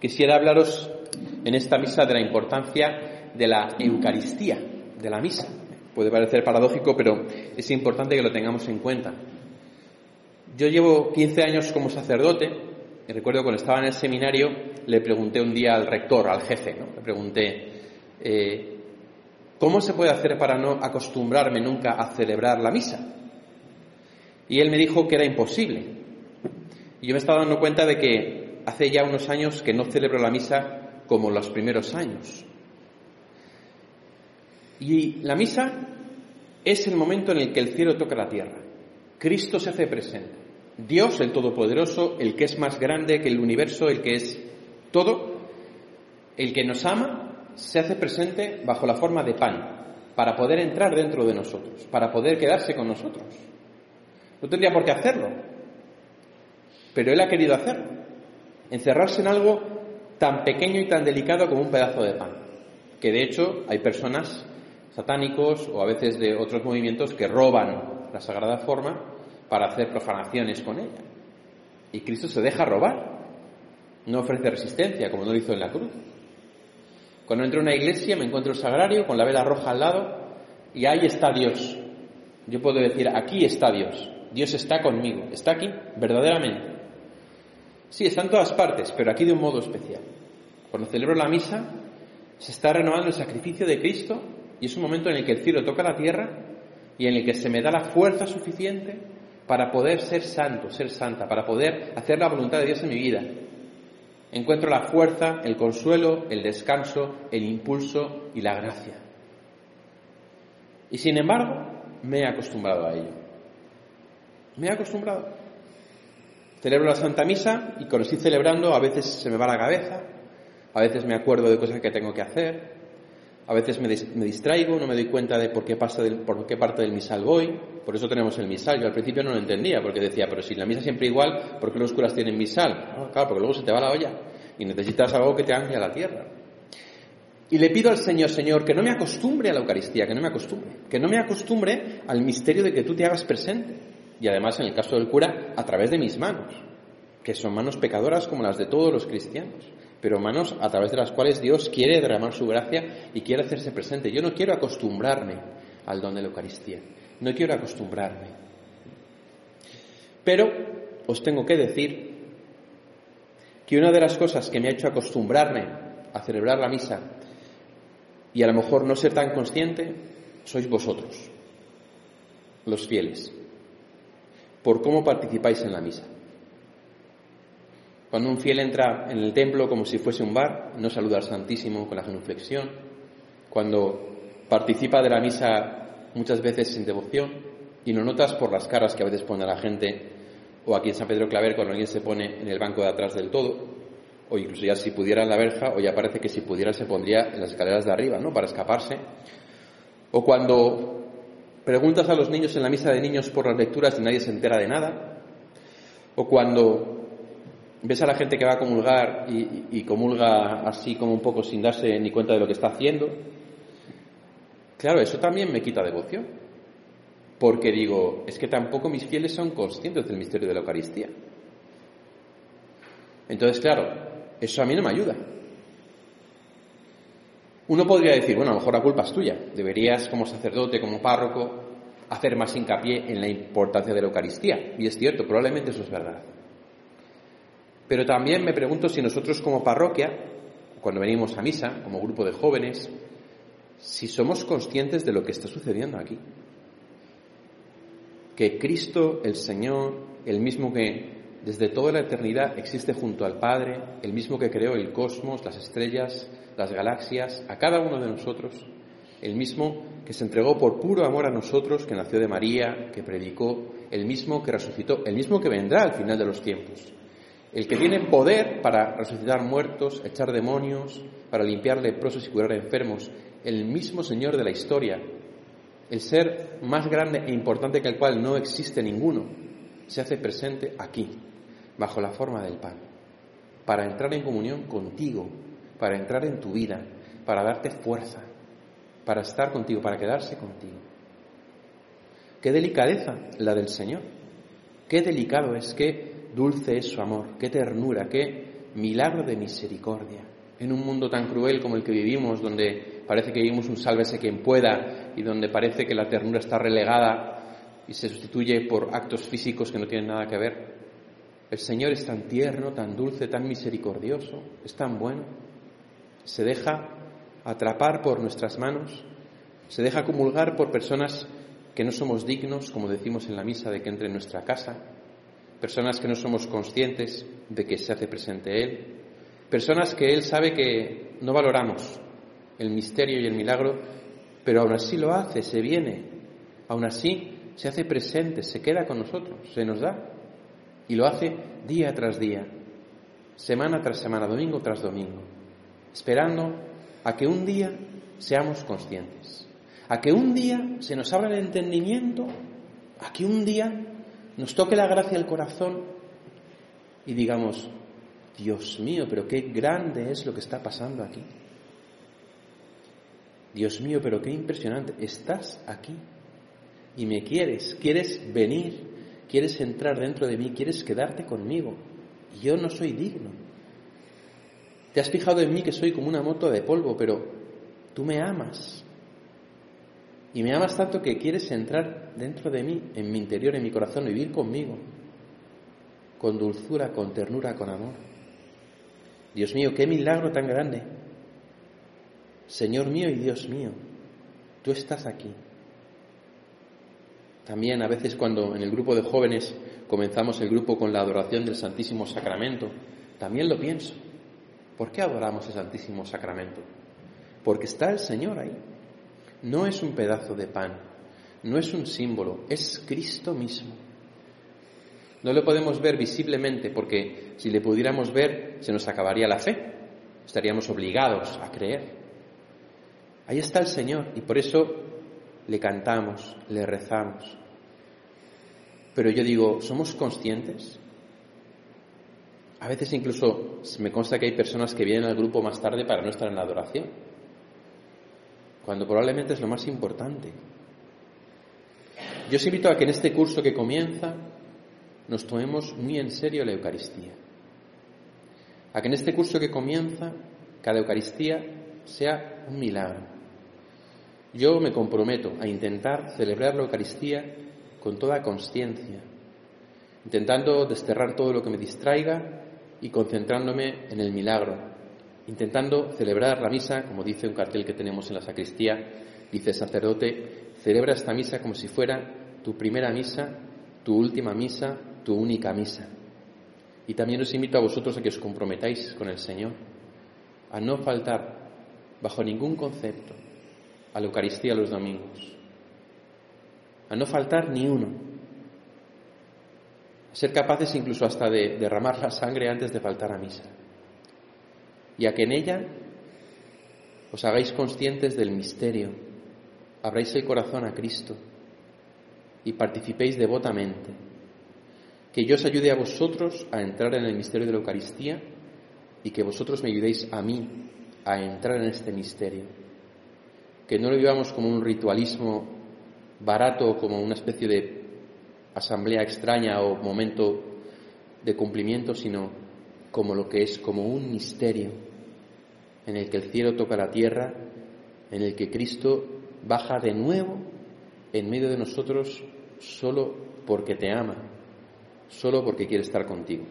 Quisiera hablaros en esta misa de la importancia de la Eucaristía, de la misa. Puede parecer paradójico, pero es importante que lo tengamos en cuenta. Yo llevo 15 años como sacerdote y recuerdo cuando estaba en el seminario le pregunté un día al rector, al jefe, ¿no? le pregunté, eh, ¿cómo se puede hacer para no acostumbrarme nunca a celebrar la misa? Y él me dijo que era imposible. Y yo me estaba dando cuenta de que hace ya unos años que no celebro la misa como los primeros años. Y la misa es el momento en el que el cielo toca la tierra. Cristo se hace presente. Dios, el Todopoderoso, el que es más grande que el universo, el que es todo, el que nos ama, se hace presente bajo la forma de pan, para poder entrar dentro de nosotros, para poder quedarse con nosotros. No tendría por qué hacerlo, pero Él ha querido hacerlo, encerrarse en algo tan pequeño y tan delicado como un pedazo de pan, que de hecho hay personas satánicos o a veces de otros movimientos que roban la sagrada forma para hacer profanaciones con ella. Y Cristo se deja robar, no ofrece resistencia como no lo hizo en la cruz. Cuando entro a una iglesia me encuentro el sagrario con la vela roja al lado y ahí está Dios. Yo puedo decir, aquí está Dios, Dios está conmigo, está aquí, verdaderamente. Sí, está en todas partes, pero aquí de un modo especial. Cuando celebro la misa, se está renovando el sacrificio de Cristo y es un momento en el que el cielo toca la tierra y en el que se me da la fuerza suficiente para poder ser santo, ser santa, para poder hacer la voluntad de Dios en mi vida. Encuentro la fuerza, el consuelo, el descanso, el impulso y la gracia. Y sin embargo, me he acostumbrado a ello. Me he acostumbrado. Celebro la Santa Misa y cuando estoy celebrando a veces se me va la cabeza, a veces me acuerdo de cosas que tengo que hacer, a veces me, distraigo, no me doy cuenta de por qué, pasa por qué parte del misal voy, por eso tenemos el misal. Yo al principio no lo entendía, porque decía, pero si la misa siempre igual, ¿por qué los curas tienen misal? claro, porque luego se te va la olla y necesitas algo que te ancle a la tierra. Y le pido al Señor, Señor, que no me acostumbre a la Eucaristía, que no me acostumbre, que no me acostumbre al misterio de que tú te hagas presente y además en el caso del cura a través de mis manos, que son manos pecadoras como las de todos los cristianos, pero manos a través de las cuales Dios quiere derramar su gracia y quiere hacerse presente. Yo no quiero acostumbrarme al don de la Eucaristía, no quiero acostumbrarme. Pero os tengo que decir que una de las cosas que me ha hecho acostumbrarme a celebrar la misa y a lo mejor no ser tan consciente, sois vosotros, los fieles por cómo participáis en la misa. Cuando un fiel entra en el templo como si fuese un bar, no saluda al Santísimo con la genuflexión. Cuando participa de la misa muchas veces sin devoción y lo notas por las caras que a veces pone a la gente o aquí en San Pedro Claver cuando alguien se pone en el banco de atrás del todo o incluso ya si pudiera en la verja o ya parece que si pudiera se pondría en las escaleras de arriba, ¿no? Para escaparse. O cuando Preguntas a los niños en la misa de niños por las lecturas y nadie se entera de nada. O cuando ves a la gente que va a comulgar y, comulga así como un poco sin darse ni cuenta de lo que está haciendo. Claro, eso también me quita devoción. Porque digo, es que tampoco mis fieles son conscientes del misterio de la Eucaristía. Entonces, claro, eso a mí no me ayuda. Uno podría decir, bueno, a lo mejor la culpa es tuya. Deberías, como sacerdote, como párroco, hacer más hincapié en la importancia de la Eucaristía. Y es cierto, probablemente eso es verdad. Pero también me pregunto si nosotros como parroquia, cuando venimos a misa, como grupo de jóvenes, si somos conscientes de lo que está sucediendo aquí. Que Cristo, el Señor, el mismo que desde toda la eternidad existe junto al Padre, el mismo que creó el cosmos, las estrellas, las galaxias, a cada uno de nosotros, el mismo que se entregó por puro amor a nosotros, que nació de María, que predicó, el mismo que resucitó, el mismo que vendrá al final de los tiempos, el que tiene poder para resucitar muertos, echar demonios, para limpiar leprosos y curar enfermos, el mismo Señor de la historia, el ser más grande e importante que el cual no existe ninguno, se hace presente aquí, bajo la forma del pan, para entrar en comunión contigo, para entrar en tu vida, para darte fuerza, para estar contigo, para quedarse contigo. Qué delicadeza la del Señor. Qué delicado es, qué dulce es su amor, qué ternura, qué milagro de misericordia. En un mundo tan cruel como el que vivimos, donde parece que vivimos un sálvese quien pueda y donde parece que la ternura está relegada y se sustituye por actos físicos que no tienen nada que ver, el Señor es tan tierno, tan dulce, tan misericordioso, es tan bueno. Se deja atrapar por nuestras manos, se deja comulgar por personas que no somos dignos, como decimos en la misa, de que entre en nuestra casa, personas que no somos conscientes de que se hace presente Él, personas que Él sabe que no valoramos el misterio y el milagro, pero aún así lo hace, se viene, aún así se hace presente, se queda con nosotros, se nos da. Y lo hace día tras día, semana tras semana, domingo tras domingo, esperando a que un día seamos conscientes, a que un día se nos abra el entendimiento, a que un día nos toque la gracia al corazón y digamos, Dios mío, pero qué grande es lo que está pasando aquí. Dios mío, pero qué impresionante, estás aquí y me quieres, quieres venir quieres entrar dentro de mí, quieres quedarte conmigo. Y yo no soy digno. Te has fijado en mí que soy como una moto de polvo, pero tú me amas. Y me amas tanto que quieres entrar dentro de mí, en mi interior, en mi corazón, vivir conmigo, con dulzura, con ternura, con amor. Dios mío, qué milagro tan grande. Señor mío y Dios mío, tú estás aquí. También a veces cuando en el grupo de jóvenes comenzamos el grupo con la adoración del Santísimo Sacramento, también lo pienso. ¿Por qué adoramos el Santísimo Sacramento? Porque está el Señor ahí. No es un pedazo de pan, no es un símbolo, es Cristo mismo. No lo podemos ver visiblemente porque si le pudiéramos ver se nos acabaría la fe, estaríamos obligados a creer. Ahí está el Señor y por eso le cantamos, le rezamos. Pero yo digo, ¿somos conscientes? A veces incluso me consta que hay personas que vienen al grupo más tarde para no estar en la adoración, cuando probablemente es lo más importante. Yo os invito a que en este curso que comienza nos tomemos muy en serio la Eucaristía. A que en este curso que comienza cada Eucaristía sea un milagro. Yo me comprometo a intentar celebrar la Eucaristía con toda conciencia, intentando desterrar todo lo que me distraiga y concentrándome en el milagro, intentando celebrar la misa, como dice un cartel que tenemos en la sacristía, dice sacerdote, celebra esta misa como si fuera tu primera misa, tu última misa, tu única misa. Y también os invito a vosotros a que os comprometáis con el Señor, a no faltar bajo ningún concepto a la Eucaristía los domingos, a no faltar ni uno, a ser capaces incluso hasta de derramar la sangre antes de faltar a misa, y a que en ella os hagáis conscientes del misterio, abráis el corazón a Cristo y participéis devotamente, que yo os ayude a vosotros a entrar en el misterio de la Eucaristía y que vosotros me ayudéis a mí a entrar en este misterio, que no lo vivamos como un ritualismo barato como una especie de asamblea extraña o momento de cumplimiento, sino como lo que es, como un misterio en el que el cielo toca la tierra, en el que Cristo baja de nuevo en medio de nosotros solo porque te ama, solo porque quiere estar contigo.